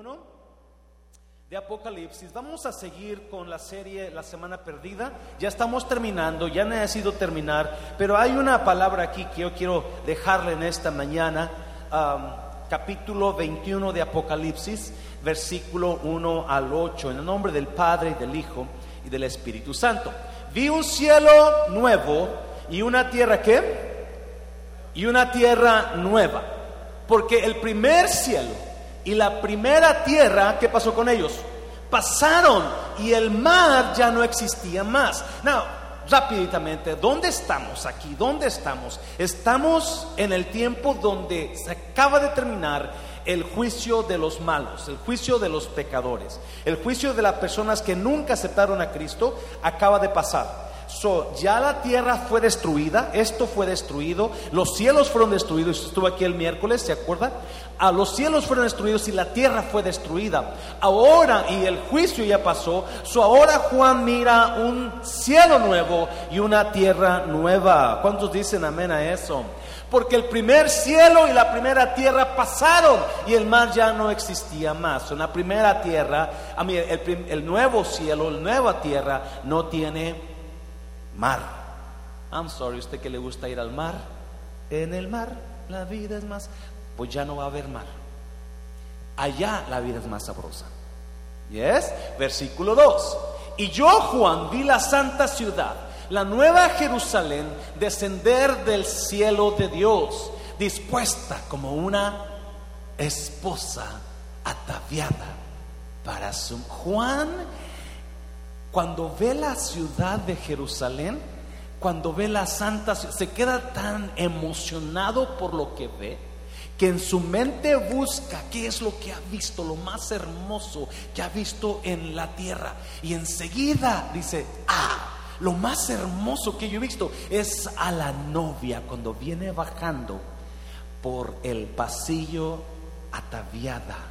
21 de Apocalipsis. Vamos a seguir con la serie La Semana Perdida. Ya estamos terminando, ya necesito terminar, pero hay una palabra aquí que yo quiero dejarle en esta mañana. capítulo 21 de Apocalipsis, versículo 1 al 8, en el nombre del Padre, del Hijo y del Espíritu Santo. Vi un cielo nuevo y una tierra que y una tierra nueva, porque el primer cielo y la primera tierra, ¿qué pasó con ellos? Pasaron y el mar ya no existía más. Now, rápidamente, ¿dónde estamos aquí? ¿Dónde estamos? Estamos en el tiempo donde se acaba de terminar el juicio de los malos, el juicio de los pecadores, el juicio de las personas que nunca aceptaron a Cristo, acaba de pasar. So, ya la tierra fue destruida, esto fue destruido, los cielos fueron destruidos, estuvo aquí el miércoles, ¿se acuerdan? A los cielos fueron destruidos y la tierra fue destruida. Ahora, y el juicio ya pasó, so ahora Juan mira un cielo nuevo y una tierra nueva. ¿Cuántos dicen amén a eso? Porque el primer cielo y la primera tierra pasaron y el mar ya no existía más. En la primera tierra, a el nuevo cielo, la nueva tierra no tiene mar. I'm sorry, usted que le gusta ir al mar, en el mar la vida es más, pues ya no va a haber mar. Allá la vida es más sabrosa. Yes, versículo 2. Y yo, Juan, vi la santa ciudad, la nueva Jerusalén, descender del cielo de Dios, dispuesta como una esposa ataviada para su Juan cuando ve la ciudad de Jerusalén, cuando ve la santa ciudad, se queda tan emocionado por lo que ve, que en su mente busca qué es lo que ha visto, lo más hermoso que ha visto en la tierra. Y enseguida dice, ah, lo más hermoso que yo he visto es a la novia cuando viene bajando por el pasillo ataviada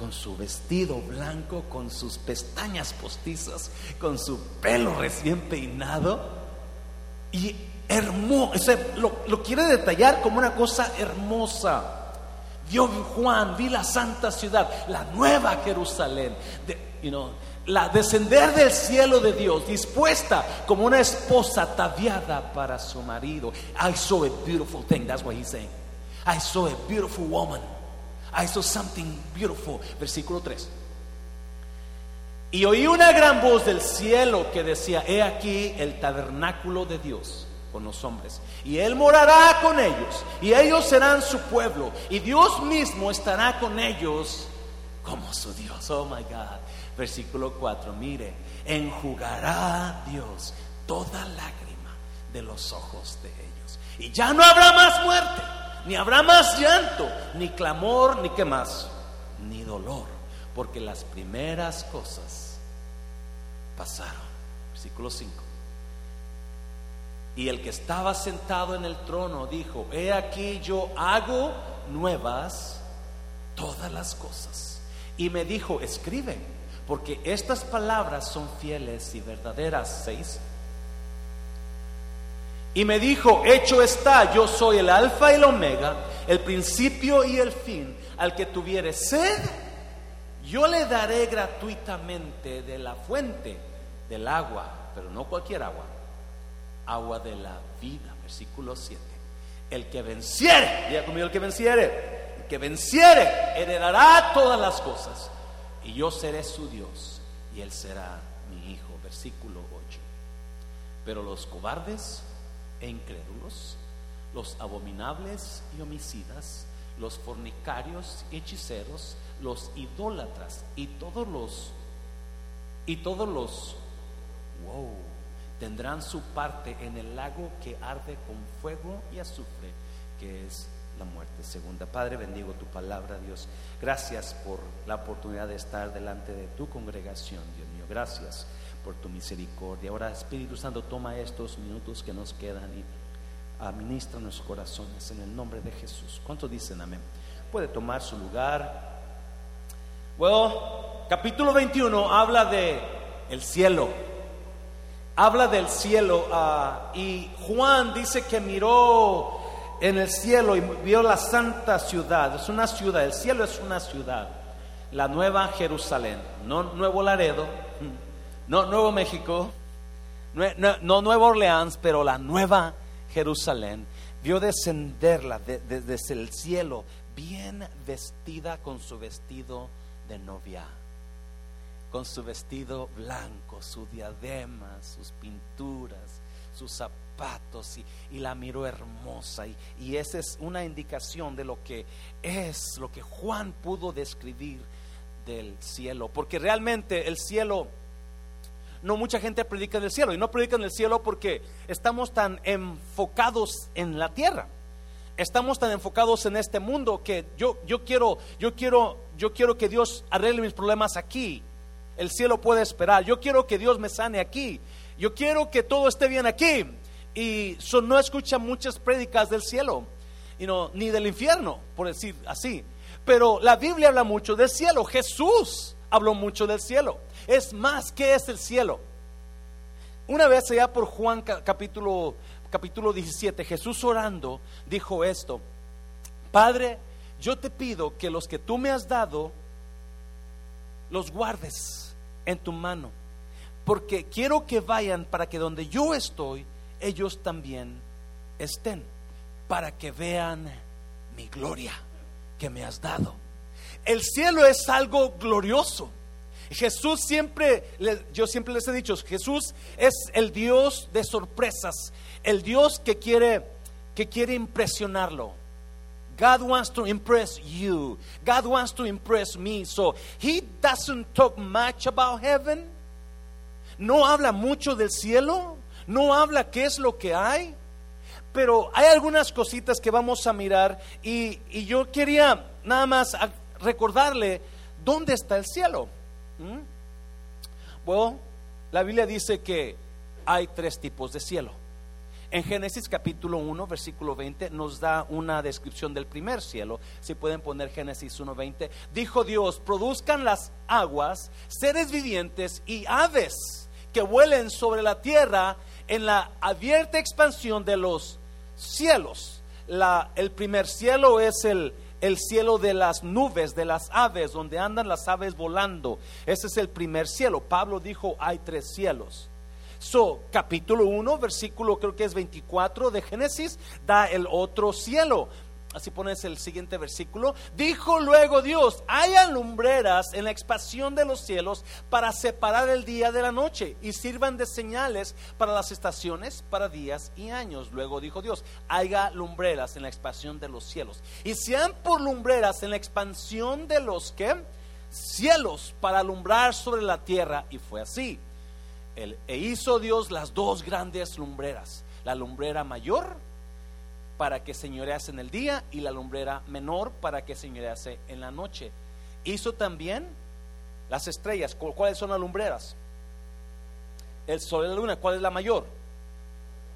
con su vestido blanco, con sus pestañas postizas, con su pelo recién peinado. Y hermoso, lo, quiere detallar como una cosa hermosa. Yo Juan, vi la santa ciudad, la nueva Jerusalén, la descender del cielo de Dios, dispuesta como una esposa ataviada para su marido. I saw a beautiful thing, that's what he's saying. I saw a beautiful woman. I saw something beautiful. Versículo 3. Y oí una gran voz del cielo que decía, he aquí el tabernáculo de Dios con los hombres. Y Él morará con ellos. Y ellos serán su pueblo. Y Dios mismo estará con ellos como su Dios. Oh my God. Versículo 4. Mire, enjugará Dios toda lágrima de los ojos de ellos. Y ya no habrá más muerte ni habrá más llanto, ni clamor, ni qué más, ni dolor, porque las primeras cosas pasaron. Versículo 5. Y el que estaba sentado en el trono dijo, he aquí yo hago nuevas todas las cosas. Y me dijo, escribe, porque estas palabras son fieles y verdaderas. Seis. Y me dijo, hecho está, yo soy el alfa y el omega, el principio y el fin. Al que tuviere sed, yo le daré gratuitamente de la fuente del agua, pero no cualquier agua, agua de la vida, versículo 7. El que venciere, diga conmigo el que venciere, el que venciere heredará todas las cosas, y yo seré su Dios, y él será mi hijo, versículo 8. Pero los cobardes, e incrédulos, los abominables y homicidas, los fornicarios y hechiceros, los idólatras y todos los y todos los wow tendrán su parte en el lago que arde con fuego y azufre, que es la muerte segunda. Padre, bendigo tu palabra, Dios. Gracias por la oportunidad de estar delante de tu congregación, Dios mío. Gracias por tu misericordia. Ahora, Espíritu Santo, toma estos minutos que nos quedan y administra nuestros corazones en el nombre de Jesús. ¿Cuántos dicen amén? Puede tomar su lugar. Bueno, capítulo 21 habla de el cielo. Habla del cielo ah, y Juan dice que miró en el cielo y vio la santa ciudad. Es una ciudad, el cielo es una ciudad la nueva Jerusalén, no Nuevo Laredo, no Nuevo México, no, Nueva Orleans, pero la nueva Jerusalén, vio descenderla desde el cielo, bien vestida con su vestido de novia, con su vestido blanco, su diadema, sus pinturas, sus zapatos, y, la miró hermosa. Y, y esa es una indicación de lo que es, lo que Juan pudo describir del cielo, porque realmente el cielo no mucha gente predica del cielo y no predican del cielo porque estamos tan enfocados en la tierra. Estamos tan enfocados en este mundo que yo, yo quiero, yo quiero, yo quiero que Dios arregle mis problemas aquí. El cielo puede esperar. Yo quiero que Dios me sane aquí. Yo quiero que todo esté bien aquí. Y no escucha muchas prédicas del cielo, y no, ni del infierno, por decir así. Pero la Biblia habla mucho del cielo. Jesús habló mucho del cielo. Es más, ¿qué es el cielo? Una vez allá por Juan capítulo, capítulo 17, Jesús orando dijo esto, Padre, yo te pido que los que tú me has dado, los guardes en tu mano, porque quiero que vayan para que donde yo estoy, ellos también estén, para que vean mi gloria que me has dado. El cielo es algo glorioso. Jesús siempre, yo siempre les he dicho, Jesús es el Dios de sorpresas, el Dios que quiere, que quiere impresionarlo. God wants to impress you. God wants to impress me. So he doesn't talk much about heaven. No habla mucho del cielo. No habla qué es lo que hay. Pero hay algunas cositas que vamos a mirar y, y yo quería nada más recordarle dónde está el cielo. ¿Mm? Bueno, la Biblia dice que hay tres tipos de cielo. En Génesis capítulo 1, versículo 20, nos da una descripción del primer cielo. Si pueden poner Génesis 1.20. Dijo Dios, produzcan las aguas, seres vivientes y aves que vuelen sobre la tierra en la abierta expansión de los cielos. El primer cielo es el, el cielo de las nubes, de las aves, donde andan las aves volando. Ese es el primer cielo. Pablo dijo, hay tres cielos. So, capítulo 1, versículo creo que es 24 de Génesis, da el otro cielo. Así pones el siguiente versículo. Dijo luego Dios, haya lumbreras en la expansión de los cielos para separar el día de la noche y sirvan de señales para las estaciones, para días y años. Luego dijo Dios, haya lumbreras en la expansión de los cielos. Y sean por lumbreras en la expansión de los que cielos para alumbrar sobre la tierra. Y fue así. e hizo Dios las dos grandes lumbreras, la lumbrera mayor para que señorease en el día y la lumbrera menor para que señorease en la noche. Hizo también las estrellas. ¿Cuáles son las lumbreras? El sol y la luna. ¿Cuál es la mayor?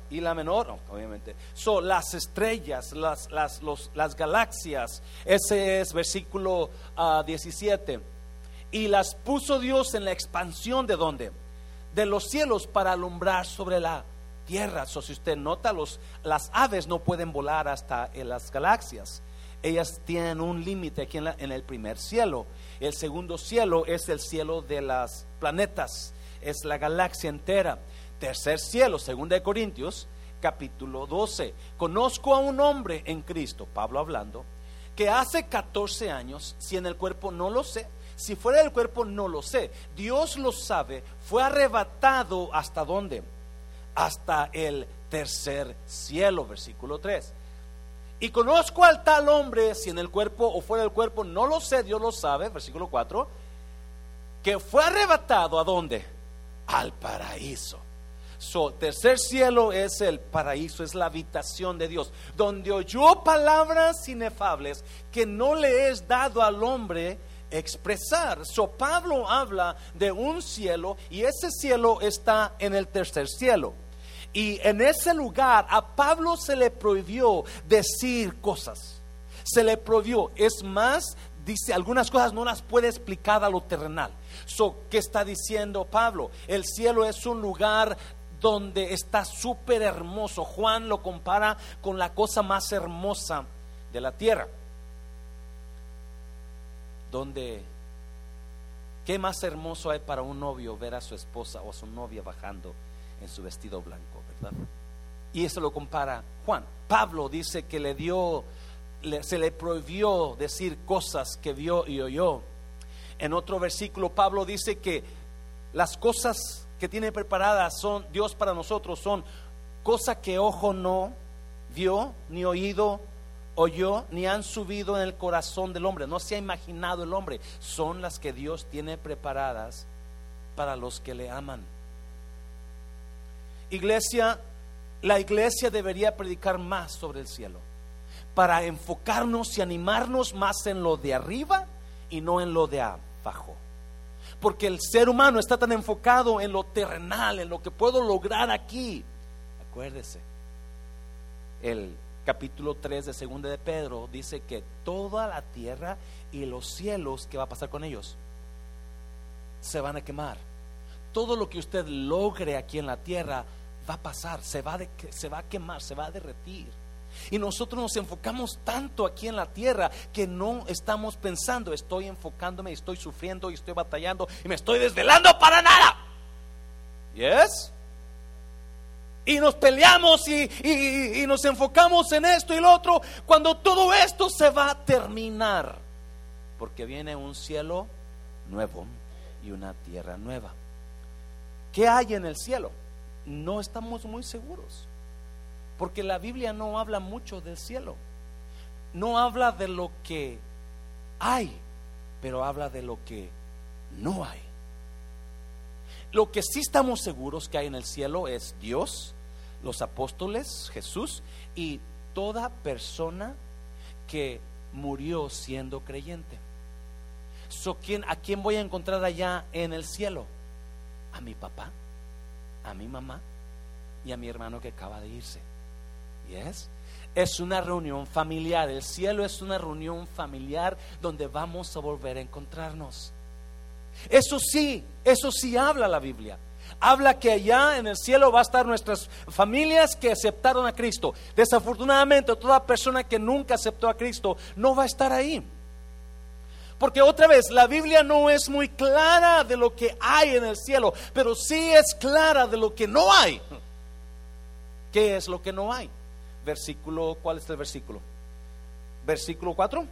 Y la menor, obviamente. Son las estrellas, las, las, las galaxias. Ese es versículo 17. Ah, y las puso Dios en la expansión de dónde? De los cielos para alumbrar sobre la tierra. O si usted nota, los, las aves no pueden volar hasta las galaxias. Ellas tienen un límite aquí en, en el primer cielo. El segundo cielo es el cielo de las planetas, es la galaxia entera. Tercer cielo, segunda de Corintios, capítulo 12. Conozco a un hombre en Cristo, Pablo hablando, que hace 14 años, si en el cuerpo no lo sé, si fuera del cuerpo no lo sé, Dios lo sabe, fue arrebatado hasta dónde? Hasta el tercer cielo, versículo 3. Y conozco al tal hombre, si en el cuerpo o fuera del cuerpo, no lo sé, Dios lo sabe, versículo 4, que fue arrebatado a dónde? Al paraíso. So, tercer cielo es el paraíso, es la habitación de Dios, donde oyó palabras inefables que no le es dado al hombre expresar. So Pablo habla de un cielo y ese cielo está en el tercer cielo. Y en ese lugar a Pablo se le prohibió decir cosas. Se le prohibió. Es más, dice, algunas cosas no las puede explicar a lo terrenal. So, ¿Qué está diciendo Pablo? El cielo es un lugar donde está súper hermoso. Juan lo compara con la cosa más hermosa de la tierra. Donde ¿Qué más hermoso hay para un novio ver a su esposa o a su novia bajando en su vestido blanco, verdad? Y eso lo compara Juan. Pablo dice que le dio, se le prohibió decir cosas que vio y oyó. En otro versículo Pablo dice que las cosas que tiene preparadas son Dios para nosotros son cosas que ojo no vio ni oído oyó ni han subido en el corazón del hombre, no se ha imaginado el hombre, son las que Dios tiene preparadas para los que le aman. Iglesia, la iglesia debería predicar más sobre el cielo, para enfocarnos y animarnos más en lo de arriba y no en lo de abajo. Porque el ser humano está tan enfocado en lo terrenal, en lo que puedo lograr aquí. Acuérdese, el capítulo 3 de Segunda de Pedro dice que toda la tierra y los cielos, ¿qué va a pasar con ellos? Se van a quemar. Todo lo que usted logre aquí en la tierra va a pasar, se va, de, se va a quemar, se va a derretir. Y nosotros nos enfocamos tanto aquí en la tierra que no estamos pensando, estoy enfocándome, estoy sufriendo y estoy batallando y me estoy desvelando para nada. ¿Yes? y nos peleamos y, nos enfocamos en esto y lo otro, cuando todo esto se va a terminar, porque viene un cielo nuevo y una tierra nueva. ¿Qué hay en el cielo? No estamos muy seguros, porque la Biblia no habla mucho del cielo, no habla de lo que hay, pero habla de lo que no hay. Lo que sí estamos seguros que hay en el cielo es Dios, los apóstoles, Jesús y toda persona que murió siendo creyente. ¿A quién voy a encontrar allá en el cielo? A mi papá, a mi mamá y a mi hermano que acaba de irse. ¿Yes? Es una reunión familiar. El cielo es una reunión familiar donde vamos a volver a encontrarnos. Eso sí, eso sí habla la Biblia. Habla que allá en el cielo va a estar nuestras familias que aceptaron a Cristo. Desafortunadamente, toda persona que nunca aceptó a Cristo no va a estar ahí. Porque otra vez, la Biblia no es muy clara de lo que hay en el cielo, pero sí es clara de lo que no hay. ¿Qué es lo que no hay? Versículo, ¿cuál es el versículo? Versículo 4.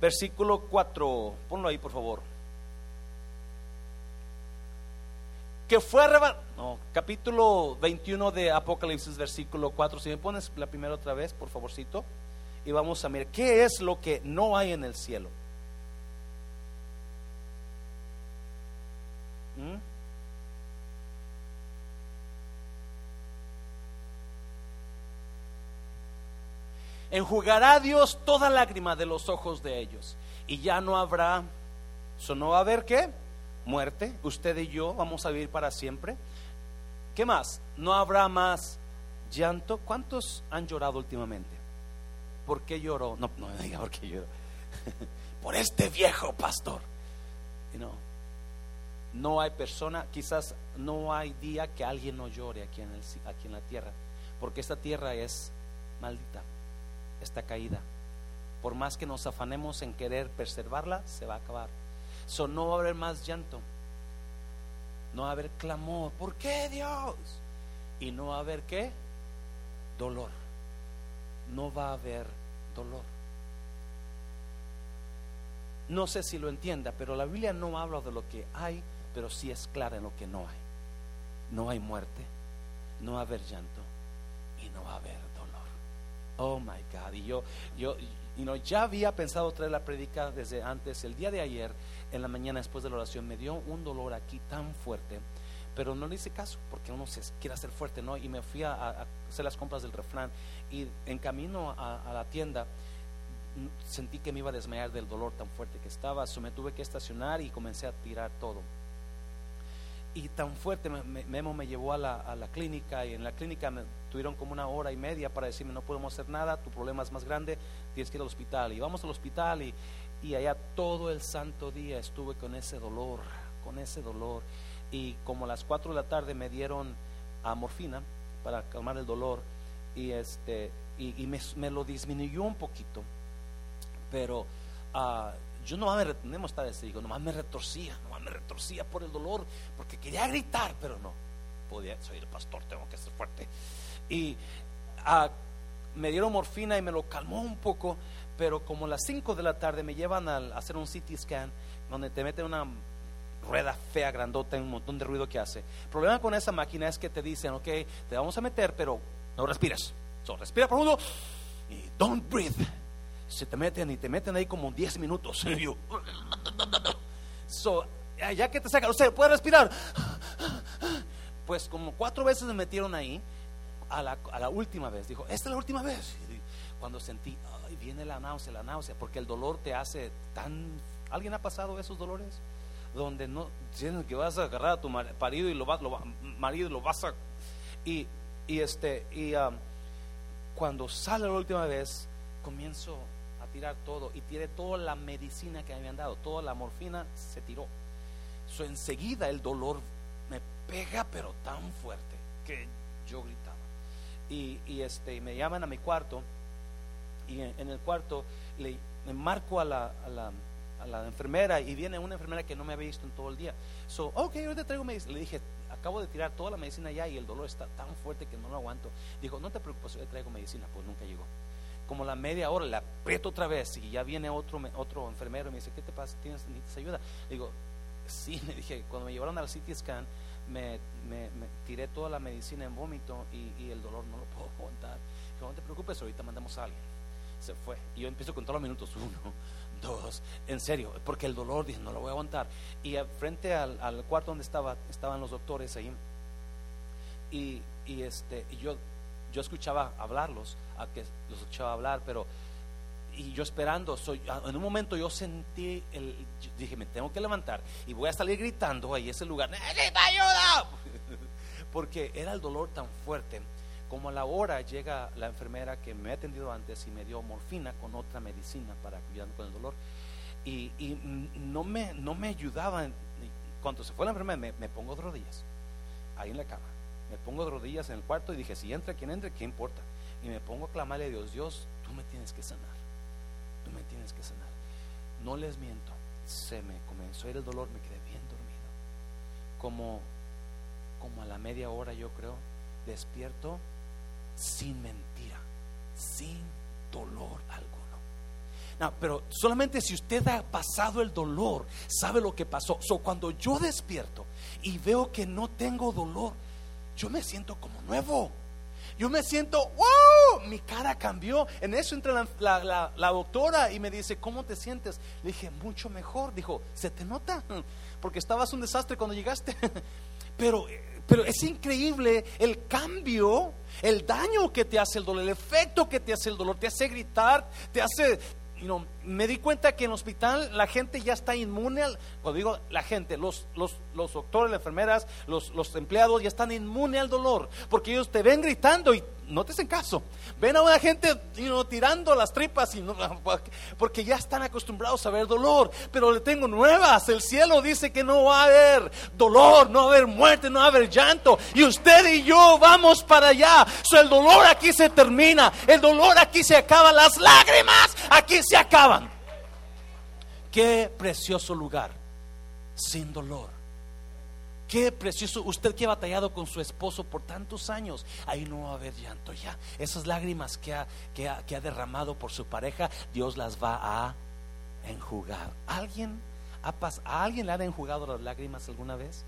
Versículo 4, ponlo ahí por favor. Que fue arrebatado. No, capítulo 21 de Apocalipsis, versículo 4. Si me pones la primera otra vez, por favorcito. Y vamos a mirar qué es lo que no hay en el cielo. ¿Mm? enjugará Dios toda lágrima de los ojos de ellos. Y ya no habrá, ¿so no va a haber qué? Muerte. Usted y yo vamos a vivir para siempre. ¿Qué más? No habrá más llanto. ¿Cuántos han llorado últimamente? ¿Por qué lloró? No, no me diga por qué lloró. por este viejo pastor. no, no hay persona, quizás no hay día que alguien no llore aquí en, el, aquí en la tierra, porque esta tierra es maldita está caída. Por más que nos afanemos en querer preservarla, se va a acabar. So, no va a haber más llanto. No va a haber clamor. ¿Por qué Dios? Y no va a haber qué? Dolor. No va a haber dolor. No sé si lo entienda, pero la Biblia no habla de lo que hay, pero sí es clara en lo que no hay. No hay muerte, no va a haber llanto y no va a haber Oh my God. Y yo, yo ya había pensado traer la predica desde antes. El día de ayer, en la mañana después de la oración, me dio un dolor aquí tan fuerte. Pero no le hice caso porque uno se quiere hacer fuerte, ¿no? Y me fui a, hacer las compras del refrán. Y en camino a, la tienda sentí que me iba a desmayar del dolor tan fuerte que estaba. So me tuve que estacionar y comencé a tirar todo y tan fuerte, Memo me llevó a la, a la, clínica y en la clínica tuvieron como una hora y media para decirme no podemos hacer nada, tu problema es más grande, tienes que ir al hospital. Y vamos al hospital y, y allá todo el santo día estuve con ese dolor, con ese dolor. Y como a las 4 de la tarde me dieron a morfina para calmar el dolor y, este, y, me, lo disminuyó un poquito, pero... Uh, yo no me retenemos digo, nomás me retorcía, nomás me retorcía por el dolor, porque quería gritar, pero no podía, soy el pastor, tengo que ser fuerte. Y ah, me dieron morfina y me lo calmó un poco, pero como a las 5 de la tarde me llevan a, hacer un CT scan, donde te meten una rueda fea, grandota, un montón de ruido que hace. El problema con esa máquina es que te dicen, ok, te vamos a meter, pero no respiras. So, respira profundo y don't breathe. Se te meten y te meten ahí como 10 minutos. so, ya que te sacan, o sea, puedes respirar. Pues como cuatro veces me metieron ahí, a la, a la última vez, dijo, esta es la última vez. Cuando sentí, ay, viene la náusea, la náusea, porque el dolor te hace tan... ¿Alguien ha pasado esos dolores? Donde no tienes que vas a agarrar a tu marido y lo vas, lo, marido lo vas a... Y, y este, y um, cuando sale la última vez, comienzo a tirar todo y tiré toda la medicina que me habían dado, toda la morfina se tiró. So, enseguida el dolor me pega, pero tan fuerte que yo gritaba. Y, y este, me llaman a mi cuarto y en, el cuarto le, marco a la, a la enfermera y viene una enfermera que no me había visto en todo el día. So, ok, te traigo medicina. Le dije, acabo de tirar toda la medicina ya y el dolor está tan fuerte que no lo aguanto. Dijo, no te preocupes, yo traigo medicina. Pues nunca llegó. Como la media hora le aprieto otra vez y ya viene otro, otro enfermero y me dice, ¿qué te pasa? ¿Tienes, ¿Necesitas ayuda? digo, sí, me dije, cuando me llevaron al CT scan, me, me, tiré toda la medicina en vómito y, el dolor no lo puedo aguantar. Dijo, no te preocupes, ahorita mandamos a alguien. Se fue. Y yo empiezo con todos los minutos, uno, dos, en serio, porque el dolor, dije, no lo voy a aguantar. Y frente al, cuarto donde estaba, estaban los doctores ahí. Y, y este, yo, yo escuchaba hablarlos, a que los escuchaba hablar, pero y yo esperando, soy, en un momento yo sentí, el, dije, me tengo que levantar y voy a salir gritando ahí ese lugar, necesita ayuda, porque era el dolor tan fuerte. Como a la hora llega la enfermera que me ha atendido antes y me dio morfina con otra medicina para cuidarme con el dolor y, no, me, no me ayudaba. Cuando se fue la enfermera me, me pongo de rodillas ahí en la cama, me pongo de rodillas en el cuarto y dije, si entra quien entre, ¿qué importa? Y me pongo a clamarle a Dios, Dios, tú me tienes que sanar tú me tienes que sanar. No les miento, se me comenzó a ir el dolor, me quedé bien dormido. Como, como a la media hora yo creo, despierto sin mentira, sin dolor alguno. No, pero solamente si usted ha pasado el dolor, sabe lo que pasó. So, cuando yo despierto y veo que no tengo dolor, yo me siento como nuevo. Yo me siento, wow, mi cara cambió. En eso entra la, la, doctora y me dice, ¿cómo te sientes? Le dije, mucho mejor. Dijo, ¿se te nota? Porque estabas un desastre cuando llegaste. Pero, pero es increíble el cambio, el daño que te hace el dolor, el efecto que te hace el dolor. Te hace gritar, te hace me di cuenta que en el hospital la gente ya está inmune, al, cuando digo la gente, los, los, los doctores, las enfermeras, los, los empleados ya están inmunes al dolor, porque ellos te ven gritando y no te hacen caso. Ven a una gente tirando las tripas y porque ya están acostumbrados a ver dolor. Pero le tengo nuevas. El cielo dice que no va a haber dolor, no va a haber muerte, no va a haber llanto. Y usted y yo vamos para allá. el dolor aquí se termina. El dolor aquí se acaba. Las lágrimas aquí se acaban. Qué precioso lugar. Sin dolor Qué precioso, usted que ha batallado con su esposo por tantos años, ahí no va a haber llanto ya. Esas lágrimas que ha, que ha, que ha derramado por su pareja, Dios las va a enjugar. ¿Alguien, ha ¿A alguien le han enjugado las lágrimas alguna vez?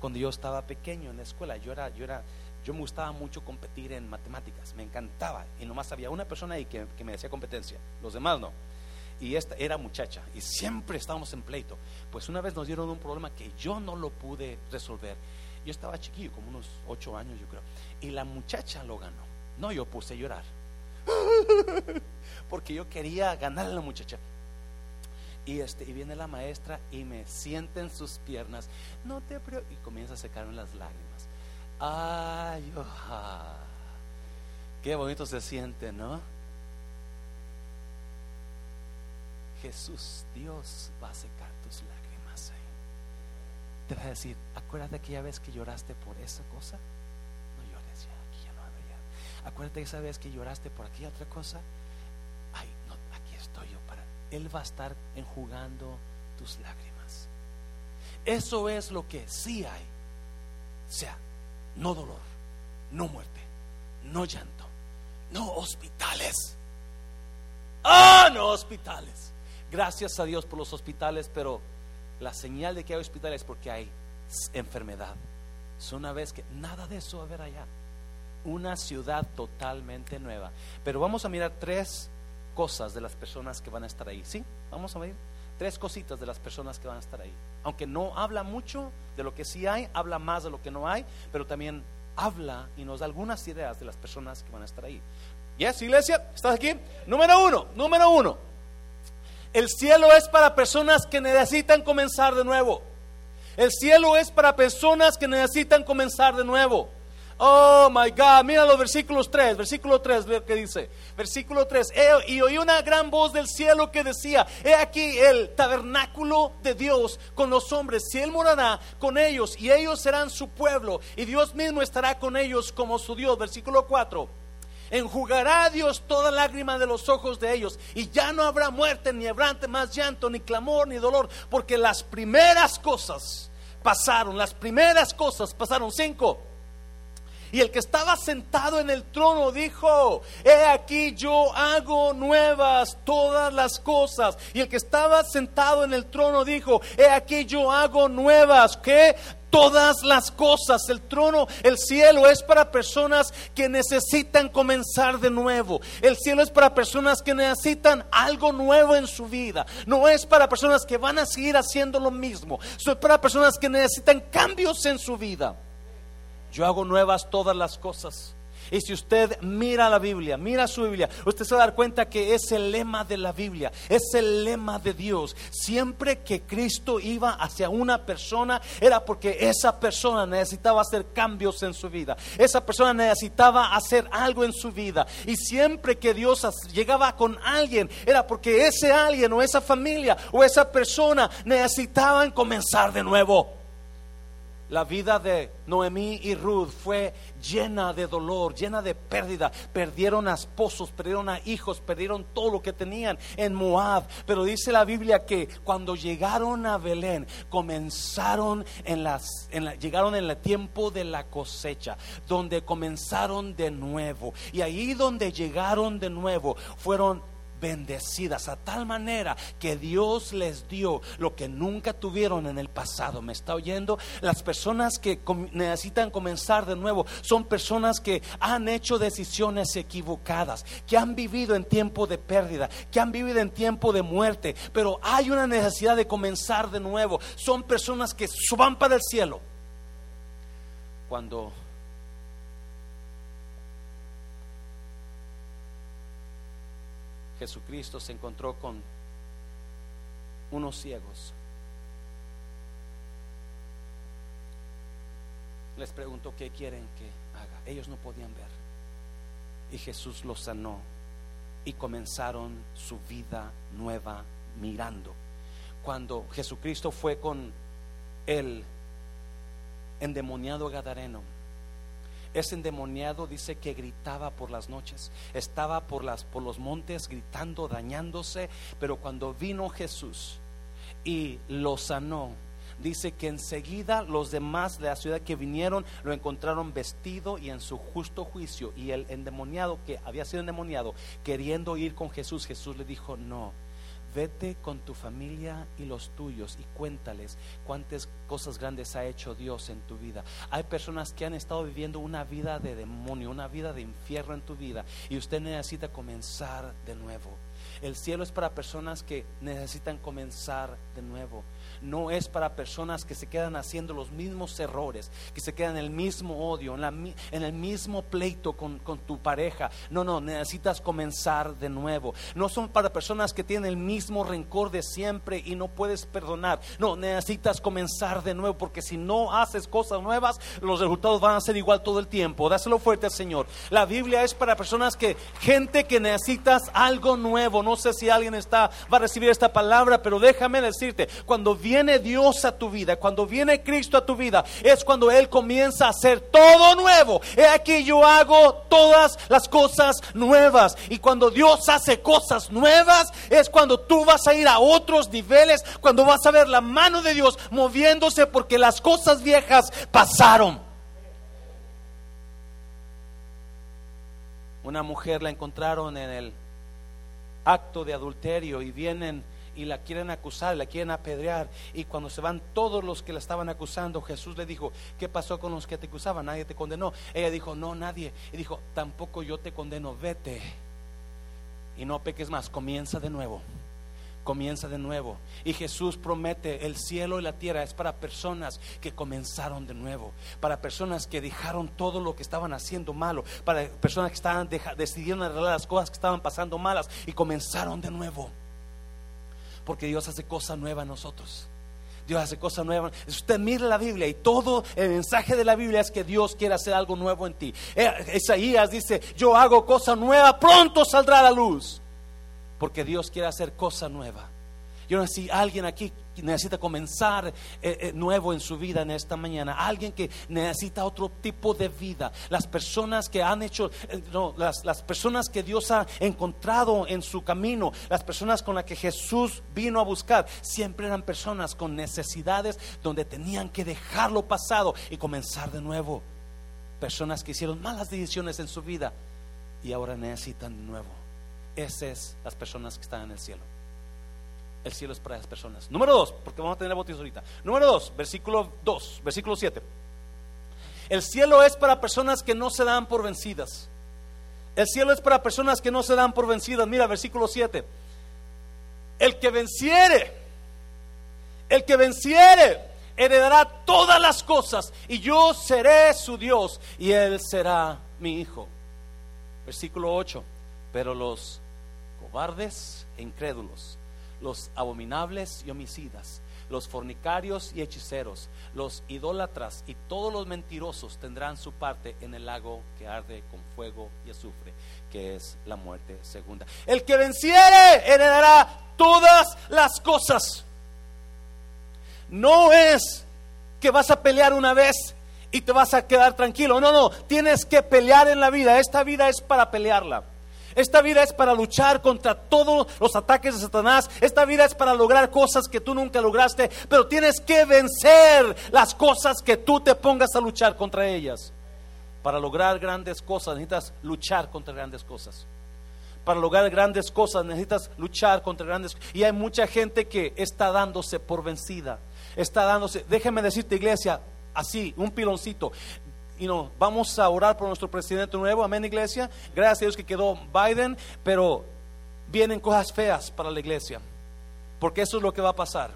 Cuando yo estaba pequeño en la escuela, yo era, yo era, yo me gustaba mucho competir en matemáticas, me encantaba. Y nomás había una persona ahí que, que me hacía competencia, los demás no y esta era muchacha y siempre estábamos en pleito. Pues una vez nos dieron un problema que yo no lo pude resolver. Yo estaba chiquillo, como unos ocho años yo creo, y la muchacha lo ganó. No, yo puse a llorar. Porque yo quería ganar a la muchacha. Y, este, y viene la maestra y me siente en sus piernas. No te y comienza a secarme las lágrimas. Ay, qué bonito se siente, ¿no? Jesús, Dios va a secar tus lágrimas. Te va a decir, acuérdate aquella vez que lloraste por esa cosa. No llores ya, aquí ya no va a Acuérdate esa vez que lloraste por aquella otra cosa. Ay, no, aquí estoy yo para Él va a estar enjugando tus lágrimas. Eso es lo que sí hay. O sea, no dolor, no muerte, no llanto, no hospitales. Ah, no hospitales. Gracias a Dios por los hospitales, pero la señal de que hay hospitales es porque hay enfermedad. Es una vez que nada de eso va a haber allá. Una ciudad totalmente nueva. Pero vamos a mirar tres cosas de las personas que van a estar ahí. ¿Sí? Vamos a ver tres cositas de las personas que van a estar ahí. Aunque no habla mucho de lo que sí hay, habla más de lo que no hay, pero también habla y nos da algunas ideas de las personas que van a estar ahí. ¿Yes, iglesia? ¿Estás aquí? Número uno, número uno. El cielo es para personas que necesitan comenzar de nuevo. El cielo es para personas que necesitan comenzar de nuevo. Oh my God, mira los versículos 3, versículo 3, ve que dice. Versículo 3, y oí una gran voz del cielo que decía, he aquí el tabernáculo de Dios con los hombres, si Él morará con ellos y ellos serán su pueblo y Dios mismo estará con ellos como su Dios. Versículo 4. Enjugará Dios toda lágrima de los ojos de ellos y ya no habrá muerte, ni habrá más llanto, ni clamor, ni dolor, porque las primeras cosas pasaron, las primeras cosas pasaron. Cinco. Y el que estaba sentado en el trono dijo, he aquí yo hago nuevas todas las cosas. Y el que estaba sentado en el trono dijo, he aquí yo hago nuevas, que todas las cosas. El trono, el cielo es para personas que necesitan comenzar de nuevo. El cielo es para personas que necesitan algo nuevo en su vida. No es para personas que van a seguir haciendo lo mismo. Es para personas que necesitan cambios en su vida. Yo hago nuevas todas las cosas. Y si usted mira la Biblia, mira su Biblia, usted se va a dar cuenta que es el lema de la Biblia, es el lema de Dios. Siempre que Cristo iba hacia una persona era porque esa persona necesitaba hacer cambios en su vida. Esa persona necesitaba hacer algo en su vida. Y siempre que Dios llegaba con alguien era porque ese alguien o esa familia o esa persona necesitaban comenzar de nuevo. La vida de Noemí y Ruth fue llena de dolor, llena de pérdida. Perdieron a esposos, perdieron a hijos, perdieron todo lo que tenían en Moab. Pero dice la Biblia que cuando llegaron a Belén, comenzaron en las, llegaron en el tiempo de la cosecha, donde comenzaron de nuevo. Y ahí donde llegaron de nuevo, fueron bendecidas a tal manera que Dios les dio lo que nunca tuvieron en el pasado. ¿Me está oyendo? Las personas que necesitan comenzar de nuevo son personas que han hecho decisiones equivocadas, que han vivido en tiempo de pérdida, que han vivido en tiempo de muerte, pero hay una necesidad de comenzar de nuevo. Son personas que suban para el cielo. Cuando Jesucristo se encontró con unos ciegos. Les preguntó qué quieren que haga. Ellos no podían ver. Y Jesús los sanó y comenzaron su vida nueva mirando. Cuando Jesucristo fue con el endemoniado Gadareno, ese endemoniado dice que gritaba por las noches, estaba por, las, por los montes gritando, dañándose, pero cuando vino Jesús y lo sanó, dice que enseguida los demás de la ciudad que vinieron lo encontraron vestido y en su justo juicio. Y el endemoniado que había sido endemoniado, queriendo ir con Jesús, Jesús le dijo, no, Vete con tu familia y los tuyos y cuéntales cuántas cosas grandes ha hecho Dios en tu vida. Hay personas que han estado viviendo una vida de demonio, una vida de infierno en tu vida y usted necesita comenzar de nuevo. El cielo es para personas que necesitan comenzar de nuevo no es para personas que se quedan haciendo los mismos errores, que se quedan en el mismo odio, en, el mismo pleito con, con, tu pareja. No, no, necesitas comenzar de nuevo. No son para personas que tienen el mismo rencor de siempre y no puedes perdonar. No, necesitas comenzar de nuevo porque si no haces cosas nuevas, los resultados van a ser igual todo el tiempo. Dáselo fuerte al Señor. La Biblia es para personas que, gente que necesitas algo nuevo. No sé si alguien está, va a recibir esta palabra, pero déjame decirte, cuando viene Dios a tu vida, cuando viene Cristo a tu vida, es cuando Él comienza a hacer todo nuevo. He aquí yo hago todas las cosas nuevas. Y cuando Dios hace cosas nuevas, es cuando tú vas a ir a otros niveles, cuando vas a ver la mano de Dios moviéndose porque las cosas viejas pasaron. Una mujer la encontraron en el acto de adulterio y vienen y la quieren acusar, la quieren apedrear. Y cuando se van todos los que la estaban acusando, Jesús le dijo, ¿qué pasó con los que te acusaban? Nadie te condenó. Ella dijo, no, nadie. Y dijo, tampoco yo te condeno, vete. Y no peques más, comienza de nuevo comienza de nuevo. Y Jesús promete, el cielo y la tierra es para personas que comenzaron de nuevo, para personas que dejaron todo lo que estaban haciendo malo, para personas que estaban decidieron arreglar las cosas que estaban pasando malas y comenzaron de nuevo. Porque Dios hace cosa nueva en nosotros. Dios hace cosas nuevas. Usted mira la Biblia y todo el mensaje de la Biblia es que Dios quiere hacer algo nuevo en ti. Eh, Isaías dice, yo hago cosa nueva, pronto saldrá la luz porque Dios quiere hacer cosa nueva. Yo no sé si alguien aquí necesita comenzar eh, eh, nuevo en su vida en esta mañana. Alguien que necesita otro tipo de vida. Las personas que han hecho, eh, las, las, personas que Dios ha encontrado en su camino, las personas con las que Jesús vino a buscar, siempre eran personas con necesidades donde tenían que dejar lo pasado y comenzar de nuevo. Personas que hicieron malas decisiones en su vida y ahora necesitan de nuevo esas es las personas que están en el cielo. El cielo es para esas personas. Número dos, porque vamos a tener bautizo ahorita. Número dos, versículo 2, versículo 7. El cielo es para personas que no se dan por vencidas. El cielo es para personas que no se dan por vencidas. Mira, versículo 7. El que venciere, el que venciere, heredará todas las cosas y yo seré su Dios y él será mi hijo. Versículo 8. Pero los cobardes e incrédulos, los abominables y homicidas, los fornicarios y hechiceros, los idólatras y todos los mentirosos tendrán su parte en el lago que arde con fuego y azufre, que es la muerte segunda. El que venciere heredará todas las cosas. No es que vas a pelear una vez y te vas a quedar tranquilo. No, no, tienes que pelear en la vida. Esta vida es para pelearla. Esta vida es para luchar contra todos los ataques de Satanás. Esta vida es para lograr cosas que tú nunca lograste. Pero tienes que vencer las cosas que tú te pongas a luchar contra ellas. Para lograr grandes cosas necesitas luchar contra grandes cosas. Para lograr grandes cosas necesitas luchar contra grandes cosas. Y hay mucha gente que está dándose por vencida. Está dándose, déjeme decirte iglesia, así, un piloncito y no, vamos a orar por nuestro presidente nuevo, amén iglesia. Gracias a Dios que quedó Biden, pero vienen cosas feas para la iglesia, porque eso es lo que va a pasar.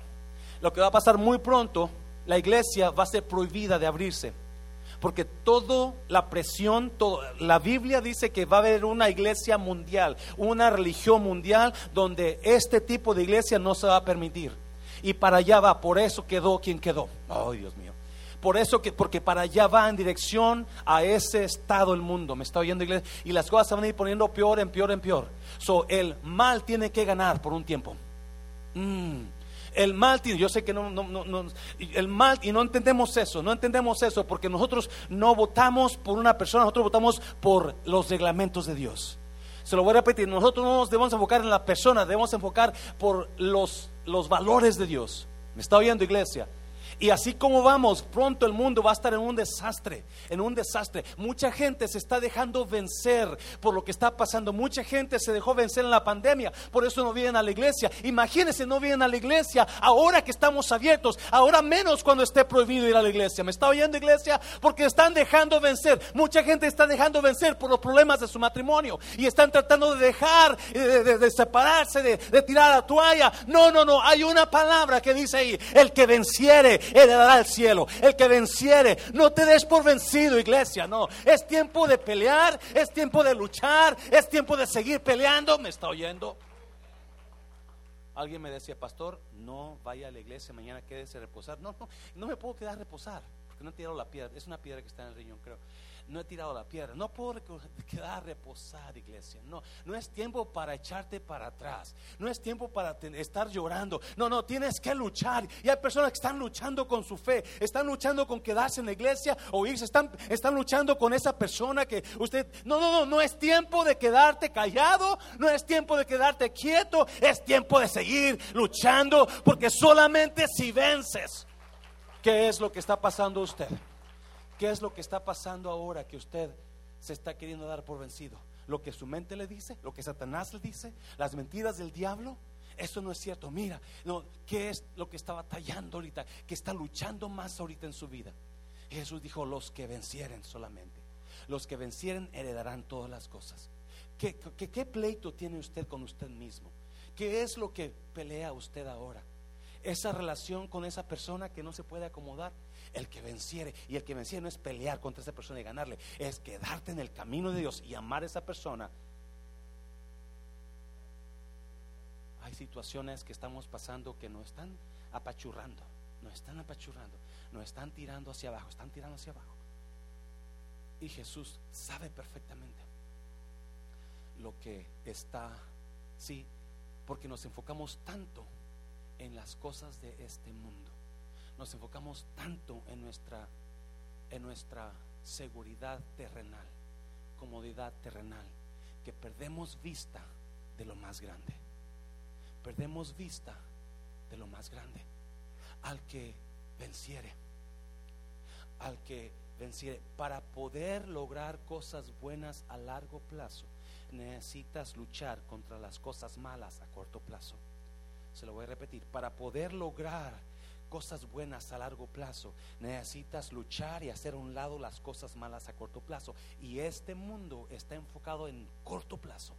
Lo que va a pasar muy pronto, la iglesia va a ser prohibida de abrirse. Porque toda la presión, todo, la Biblia dice que va a haber una iglesia mundial, una religión mundial donde este tipo de iglesia no se va a permitir. Y para allá va, por eso quedó quien quedó. Ay, Dios mío. Por eso que, porque para allá va en dirección a ese estado el mundo. Me está oyendo iglesia. Y las cosas se van a ir poniendo peor en peor en peor. So, el mal tiene que ganar por un tiempo. Mm. El mal tiene, yo sé que no, no, no, no, el mal, y no entendemos eso, no entendemos eso, porque nosotros no votamos por una persona, nosotros votamos por los reglamentos de Dios. Se lo voy a repetir, nosotros no nos debemos enfocar en la persona, debemos enfocar por los, los valores de Dios. ¿Me está oyendo iglesia? Y así como vamos, pronto el mundo va a estar en un desastre, en un desastre. Mucha gente se está dejando vencer por lo que está pasando. Mucha gente se dejó vencer en la pandemia, por eso no vienen a la iglesia. Imagínense, no vienen a la iglesia ahora que estamos abiertos, ahora menos cuando esté prohibido ir a la iglesia. ¿Me está oyendo iglesia? Porque están dejando vencer. Mucha gente está dejando vencer por los problemas de su matrimonio y están tratando de dejar, de, separarse, de, de tirar la toalla. No, no, no, hay una palabra que dice ahí, el que venciere heredará el cielo. El que venciere, no te des por vencido, iglesia, no. Es tiempo de pelear, es tiempo de luchar, es tiempo de seguir peleando. ¿Me está oyendo? Alguien me decía, pastor, no vaya a la iglesia, mañana quédese a reposar. No, no, no me puedo quedar a reposar. porque no he tirado la piedra, es una piedra que está en el riñón, creo no he tirado la piedra. No puedo quedar a reposar, iglesia. No, no es tiempo para echarte para atrás. No es tiempo para estar llorando. No, no, tienes que luchar. Y hay personas que están luchando con su fe. Están luchando con quedarse en la iglesia o irse. Están, están luchando con esa persona que usted... No, no, no, no es tiempo de quedarte callado. No es tiempo de quedarte quieto. Es tiempo de seguir luchando. Porque solamente si vences, ¿qué es lo que está pasando usted? ¿Qué es lo que está pasando ahora que usted se está queriendo dar por vencido? Lo que su mente le dice, lo que Satanás le dice, las mentiras del diablo. Eso no es cierto. Mira, no, ¿qué es lo que está batallando ahorita? Que está luchando más ahorita en su vida. Jesús dijo, los que vencieren solamente. Los que vencieren heredarán todas las cosas. ¿Qué, qué, qué pleito tiene usted con usted mismo? ¿Qué es lo que pelea usted ahora? Esa relación con esa persona que no se puede acomodar el que venciere. Y el que venciere no es pelear contra esa persona y ganarle, es quedarte en el camino de Dios y amar a esa persona. Hay situaciones que estamos pasando que nos están apachurrando, nos están apachurrando, nos están tirando hacia abajo, están tirando hacia abajo. Y Jesús sabe perfectamente lo que está, sí, porque nos enfocamos tanto en las cosas de este mundo nos enfocamos tanto en nuestra, en nuestra seguridad terrenal, comodidad terrenal, que perdemos vista de lo más grande. Perdemos vista de lo más grande. Al que venciere, al que venciere, para poder lograr cosas buenas a largo plazo, necesitas luchar contra las cosas malas a corto plazo. Se lo voy a repetir, para poder lograr cosas buenas a largo plazo, necesitas luchar y hacer a un lado las cosas malas a corto plazo. Y este mundo está enfocado en corto plazo.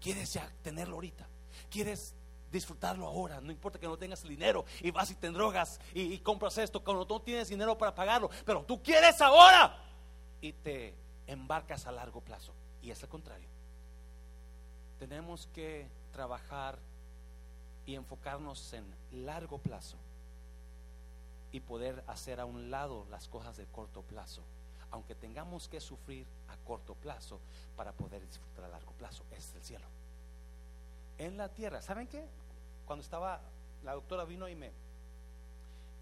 Quieres ya tenerlo ahorita. Quieres disfrutarlo ahora. No importa que no tengas el dinero y vas y te drogas y, compras esto cuando no tienes dinero para pagarlo. Pero tú quieres ahora y te embarcas a largo plazo. Y es al contrario. Tenemos que trabajar y enfocarnos en largo plazo y poder hacer a un lado las cosas de corto plazo, aunque tengamos que sufrir a corto plazo para poder disfrutar a largo plazo. Es el cielo. En la tierra, ¿saben qué? Cuando estaba, la doctora vino y me,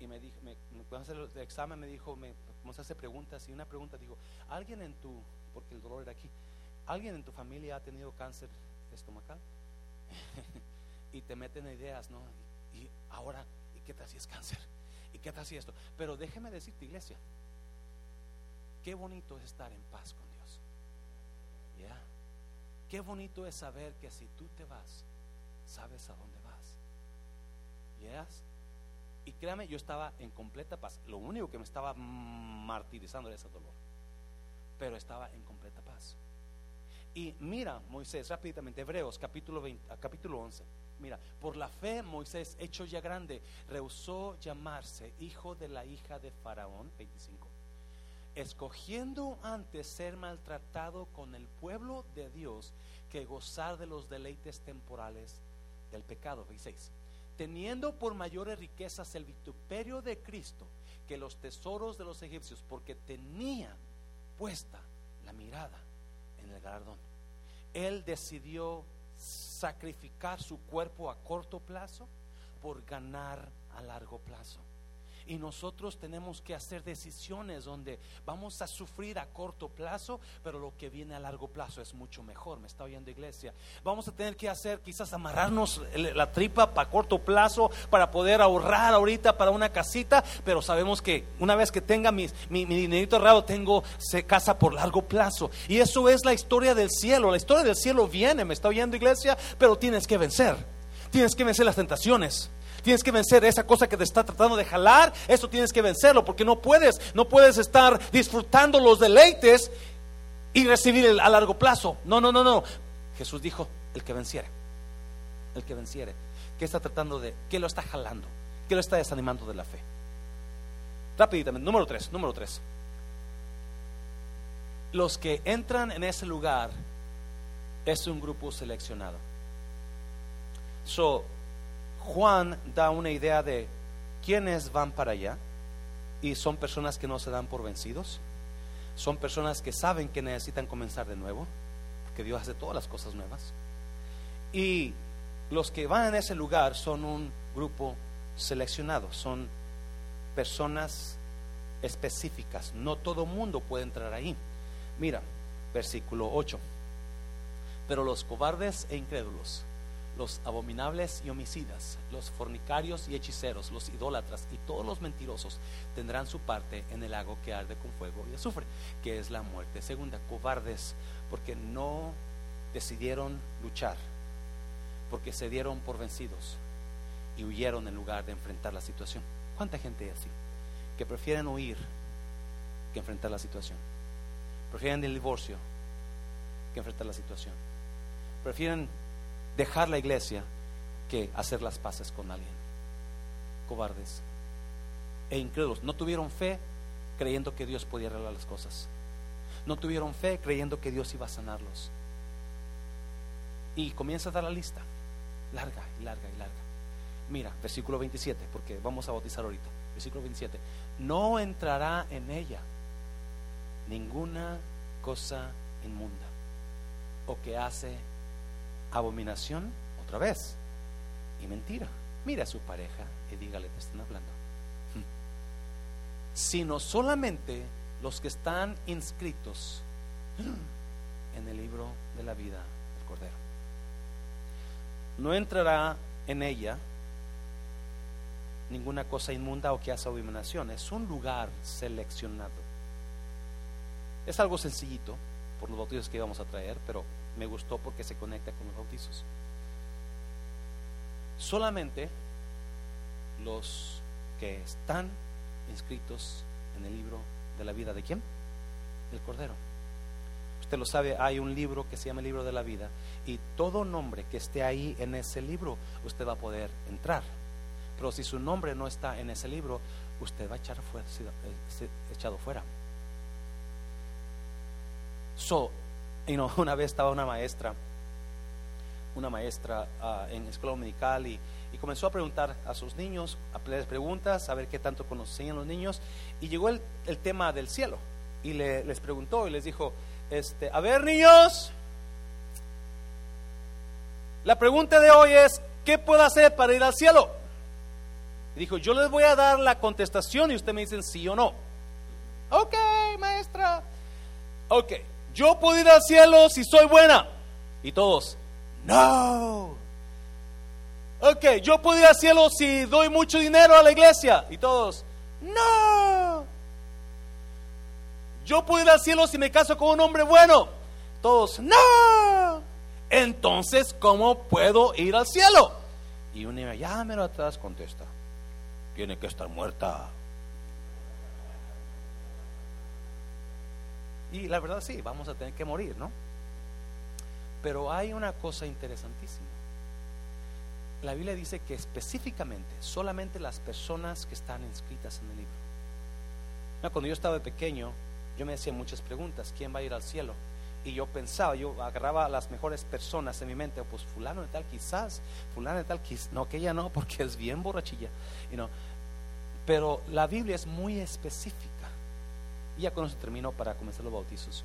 y me dijo, me, cuando hace el examen me dijo, me a hacer preguntas y una pregunta dijo, ¿alguien en tu, porque el dolor era aquí, ¿alguien en tu familia ha tenido cáncer estomacal? y te meten ideas, ¿no? Y, ahora, ¿y qué tal si es cáncer? ¿Y qué tal si esto? Pero déjeme decirte, iglesia, qué bonito es estar en paz con Dios. ¿Ya? Qué bonito es saber que si tú te vas, sabes a dónde vas. ¿Ya? Y créame, yo estaba en completa paz. Lo único que me estaba martirizando era ese dolor. Pero estaba en completa paz. Y mira, Moisés, rápidamente, Hebreos capítulo, 20, capítulo 11. Mira, por la fe Moisés, hecho ya grande, rehusó llamarse hijo de la hija de Faraón, 25, escogiendo antes ser maltratado con el pueblo de Dios que gozar de los deleites temporales del pecado, 26, teniendo por mayores riquezas el vituperio de Cristo que los tesoros de los egipcios, porque tenía puesta la mirada en el galardón. Él decidió sacrificar su cuerpo a corto plazo por ganar a largo plazo. Y nosotros tenemos que hacer decisiones donde vamos a sufrir a corto plazo, pero lo que viene a largo plazo es mucho mejor. Me está oyendo iglesia. Vamos a tener que hacer quizás amarrarnos la tripa para corto plazo para poder ahorrar ahorita para una casita, pero sabemos que una vez que tenga mi, mi, dinerito ahorrado, tengo se casa por largo plazo. Y eso es la historia del cielo. La historia del cielo viene, me está oyendo iglesia, pero tienes que vencer. Tienes que vencer las tentaciones. Tienes que vencer esa cosa que te está tratando de jalar. Eso tienes que vencerlo porque no puedes, no puedes estar disfrutando los deleites y recibir el, a largo plazo. No, no, no, no. Jesús dijo, el que venciere. El que venciere. ¿Qué está tratando de? ¿Qué lo está jalando? ¿Qué lo está desanimando de la fe? Rápidamente, número tres, número tres. Los que entran en ese lugar es un grupo seleccionado. So, Juan da una idea de quiénes van para allá. Y son personas que no se dan por vencidos. Son personas que saben que necesitan comenzar de nuevo, porque Dios hace todas las cosas nuevas. Y los que van en ese lugar son un grupo seleccionado, son personas específicas. No todo mundo puede entrar ahí. Mira, versículo 8. Pero los cobardes e incrédulos, los abominables y homicidas, los fornicarios y hechiceros, los idólatras y todos los mentirosos tendrán su parte en el lago que arde con fuego y azufre, que es la muerte segunda. Cobardes porque no decidieron luchar, porque se dieron por vencidos y huyeron en lugar de enfrentar la situación. ¿Cuánta gente hay así? Que prefieren huir que enfrentar la situación. Prefieren el divorcio que enfrentar la situación. Prefieren dejar la iglesia que hacer las paces con alguien. Cobardes e incrédulos. No tuvieron fe creyendo que Dios podía arreglar las cosas. No tuvieron fe creyendo que Dios iba a sanarlos. Y comienza a dar la lista. Larga y larga y larga. Mira, versículo 27, porque vamos a bautizar ahorita. Versículo 27. No entrará en ella ninguna cosa inmunda o que hace abominación otra vez y mentira. Mira a su pareja y dígale, te están hablando. Sino solamente los que están inscritos en el libro de la vida del Cordero. No entrará en ella ninguna cosa inmunda o que hace abominación. Es un lugar seleccionado. Es algo sencillito por los bautizos que íbamos a traer, pero me gustó porque se conecta con los bautizos. Solamente los que están inscritos en el libro de la vida de quién? Del Cordero. Usted lo sabe, hay un libro que se llama el libro de la vida y todo nombre que esté ahí en ese libro, usted va a poder entrar. Pero si su nombre no está en ese libro, usted va a echar fuera, eh, echado fuera. So, you know, una vez estaba una maestra, una maestra uh, en escuela dominical y, y, comenzó a preguntar a sus niños, a hacerles preguntas, a ver qué tanto conocían los niños. Y llegó el, el tema del cielo y le, les preguntó y les dijo, este, a ver niños, la pregunta de hoy es, ¿qué puedo hacer para ir al cielo? Y dijo, yo les voy a dar la contestación y ustedes me dicen sí o no. Ok, maestra. Ok, yo puedo ir al cielo si soy buena. Y todos, no. Ok, yo puedo ir al cielo si doy mucho dinero a la iglesia. Y todos, no. Yo puedo ir al cielo si me caso con un hombre bueno. Todos, no. Entonces, ¿cómo puedo ir al cielo? Y me lo atrás contesta, tiene que estar muerta. Y la verdad sí, vamos a tener que morir, ¿no? Pero hay una cosa interesantísima. La Biblia dice que específicamente solamente las personas que están inscritas en el libro. cuando yo estaba pequeño, yo me hacía muchas preguntas. ¿Quién va a ir al cielo? Y yo pensaba, yo agarraba a las mejores personas en mi mente, pues fulano de tal quizás, fulano de tal quizás, no, que ella no, porque es bien borrachilla. You Pero la Biblia es muy específica. Y ya con eso termino para comenzar los bautizos.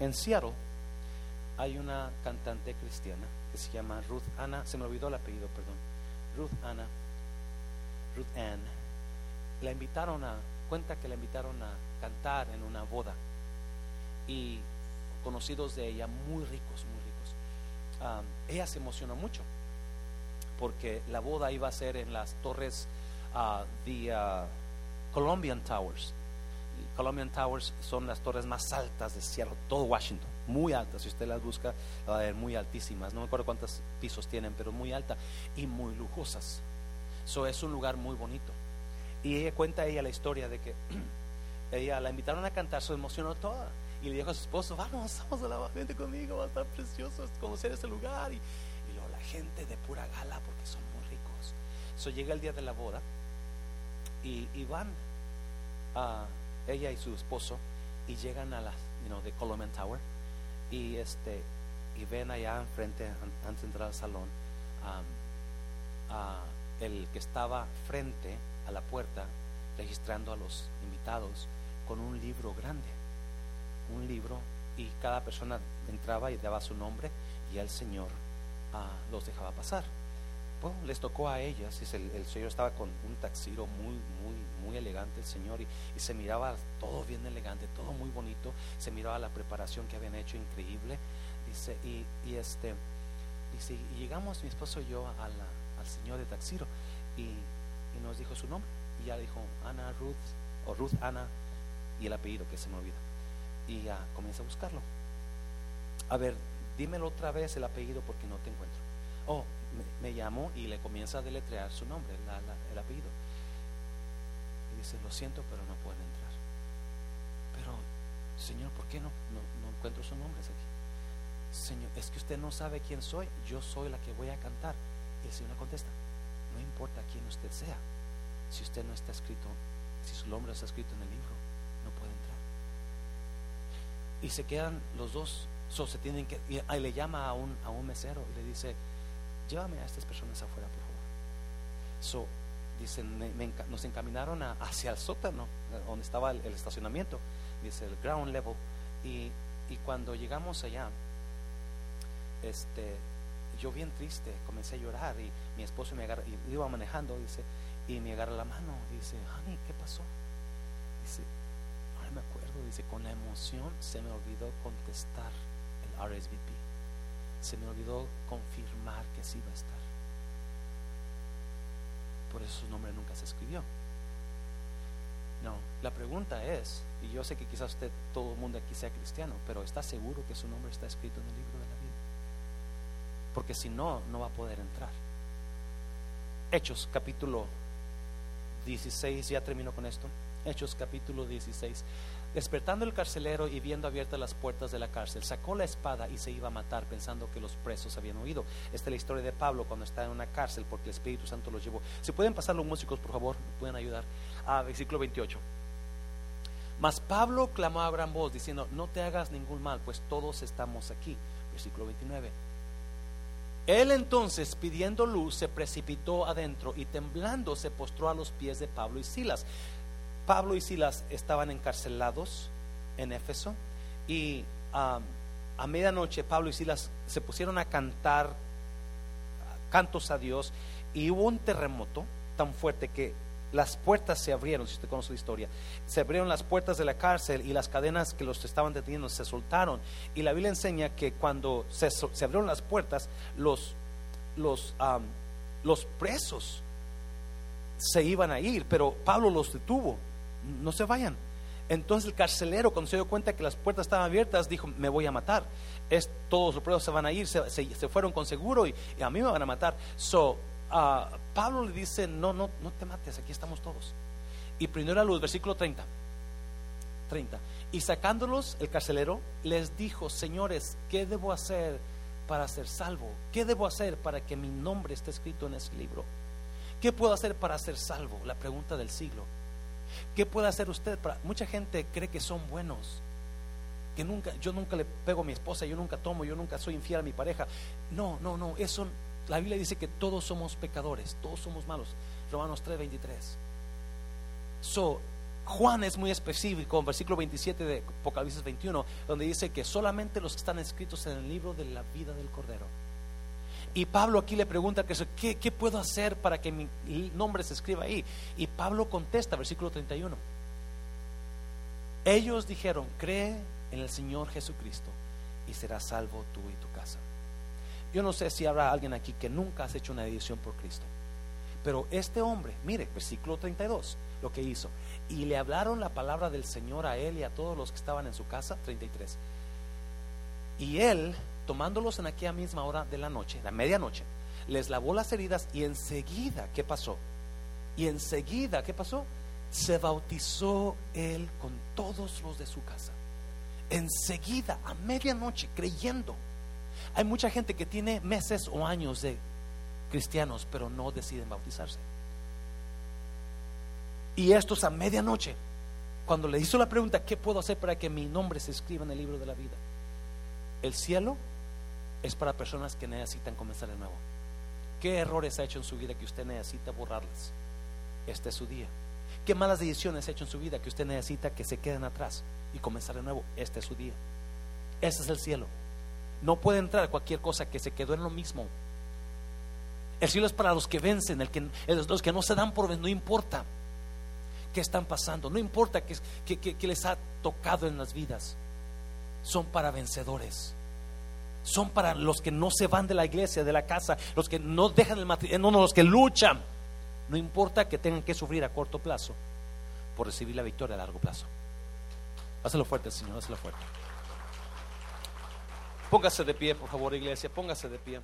en Seattle hay una cantante cristiana que se llama Ruth Anna, se me olvidó el apellido, perdón. Ruth Anna, Ruth Ann. La invitaron a, cuenta que la invitaron a cantar en una boda. Y conocidos de ella, muy ricos, muy ricos. ella se emocionó mucho porque la boda iba a ser en las torres de Colombian Towers. Colombian Towers son las torres más altas de Seattle, todo Washington, muy altas. Si usted las busca, va a ver muy altísimas. No me acuerdo cuántos pisos tienen, pero muy alta y muy lujosas. Eso es un lugar muy bonito. Y ella cuenta ella la historia de que ella la invitaron a cantar, se emocionó toda. Y le dijo a su esposo, vamos, vamos a la gente conmigo, va a estar precioso conocer ese lugar. Y, y luego la gente de pura gala, porque son muy ricos. So llega el día de la boda y, van a ella y su esposo y llegan a la de Coleman Tower y este y ven allá enfrente antes de entrar al salón a el que estaba frente a la puerta registrando a los invitados con un libro grande, un libro y cada persona entraba y daba su nombre y el Señor ah, los dejaba pasar. Bueno, les tocó a ellas, y el, Señor estaba con un taxiro muy, muy, muy elegante el Señor y, se miraba todo bien elegante, todo muy bonito, se miraba la preparación que habían hecho increíble, dice, y, este, dice, y llegamos mi esposo y yo al Señor de taxiro y, y nos dijo su nombre y ya dijo Ana Ruth o Ruth Ana y el apellido que se me olvida y ya comienza a buscarlo. A ver, dímelo otra vez el apellido porque no te encuentro. Oh, me, llamó y le comienza a deletrear su nombre, el apellido. Y dice, lo siento, pero no pueden entrar. Pero, Señor, ¿por qué no, no, encuentro su nombre aquí? Señor, es que usted no sabe quién soy, yo soy la que voy a cantar. Y el Señor le contesta, no importa quién usted sea, si usted no está escrito, si su nombre está escrito en el libro, no puede entrar. Y se quedan los dos, so, se tienen que, y ahí le llama a un, a un mesero y le dice, llévame a estas personas afuera, por favor. So, dicen, nos encaminaron hacia el sótano, donde estaba el, estacionamiento, dice el ground level, y, y, cuando llegamos allá, este, yo bien triste, comencé a llorar y mi esposo me agarra, y iba manejando, dice, y me agarra la mano, dice, honey, ¿qué pasó? Dice, no me acuerdo, dice, con la emoción se me olvidó contestar el RSVP se me olvidó confirmar que sí va a estar. Por eso su nombre nunca se escribió. No, la pregunta es, y yo sé que quizás usted, todo el mundo aquí sea cristiano, pero ¿está seguro que su nombre está escrito en el libro de la vida? Porque si no, no va a poder entrar. Hechos capítulo 16, ya termino con esto. Hechos capítulo 16. Despertando el carcelero y viendo abiertas las puertas de la cárcel, sacó la espada y se iba a matar pensando que los presos habían huido. Esta es la historia de Pablo cuando está en una cárcel porque el Espíritu Santo los llevó. Si pueden pasar los músicos, por favor, me pueden ayudar. A versículo 28. Mas Pablo clamó a gran voz diciendo, no te hagas ningún mal, pues todos estamos aquí. Versículo 29. Él entonces, pidiendo luz, se precipitó adentro y temblando se postró a los pies de Pablo y Silas. Pablo y Silas estaban encarcelados en Éfeso y a medianoche Pablo y Silas se pusieron a cantar cantos a Dios y hubo un terremoto tan fuerte que las puertas se abrieron, si usted conoce la historia, se abrieron las puertas de la cárcel y las cadenas que los estaban deteniendo se soltaron. Y la Biblia enseña que cuando se, abrieron las puertas, los, los, los presos se iban a ir, pero Pablo los detuvo no se vayan. Entonces el carcelero, cuando se dio cuenta que las puertas estaban abiertas, dijo, me voy a matar. Es, todos los presos se van a ir, se, fueron con seguro y, a mí me van a matar. So, uh, Pablo le dice, no, no, no te mates, aquí estamos todos. Y prendió la luz, versículo 30. 30. Y sacándolos, el carcelero les dijo, señores, ¿qué debo hacer para ser salvo? ¿Qué debo hacer para que mi nombre esté escrito en ese libro? ¿Qué puedo hacer para ser salvo? La pregunta del siglo. ¿Qué puede hacer usted? Para, mucha gente cree que son buenos. Que nunca, yo nunca le pego a mi esposa, yo nunca tomo, yo nunca soy infiel a mi pareja. No, no, no. Eso, la Biblia dice que todos somos pecadores, todos somos malos. Romanos 3:23. So, Juan es muy específico en versículo 27 de Apocalipsis 21, donde dice que solamente los que están escritos en el libro de la vida del Cordero y Pablo aquí le pregunta, ¿qué, ¿qué puedo hacer para que mi nombre se escriba ahí? Y Pablo contesta, versículo 31. Ellos dijeron, cree en el Señor Jesucristo y serás salvo tú y tu casa. Yo no sé si habrá alguien aquí que nunca has hecho una edición por Cristo. Pero este hombre, mire, versículo 32, lo que hizo. Y le hablaron la palabra del Señor a él y a todos los que estaban en su casa, 33. Y él tomándolos en aquella misma hora de la noche, la medianoche, les lavó las heridas y enseguida, ¿qué pasó? Y enseguida, ¿qué pasó? Se bautizó él con todos los de su casa. Enseguida, a medianoche, creyendo. Hay mucha gente que tiene meses o años de cristianos, pero no deciden bautizarse. Y estos a medianoche, cuando le hizo la pregunta, ¿qué puedo hacer para que mi nombre se escriba en el libro de la vida? El cielo es para personas que necesitan comenzar de nuevo. ¿Qué errores ha hecho en su vida que usted necesita borrarles? Este es su día. ¿Qué malas decisiones ha hecho en su vida que usted necesita que se queden atrás y comenzar de nuevo? Este es su día. Este es el cielo. No puede entrar cualquier cosa que se quedó en lo mismo. El cielo es para los que vencen, el que, los que no se dan por vencidos, no importa qué están pasando, no importa qué, qué les ha tocado en las vidas, son para vencedores son para los que no se van de la iglesia, de la casa, los que no dejan el matrimonio, no, los que luchan. No importa que tengan que sufrir a corto plazo por recibir la victoria a largo plazo. Hazlo fuerte, Señor, hazlo fuerte. Póngase de pie, por favor, iglesia, póngase de pie.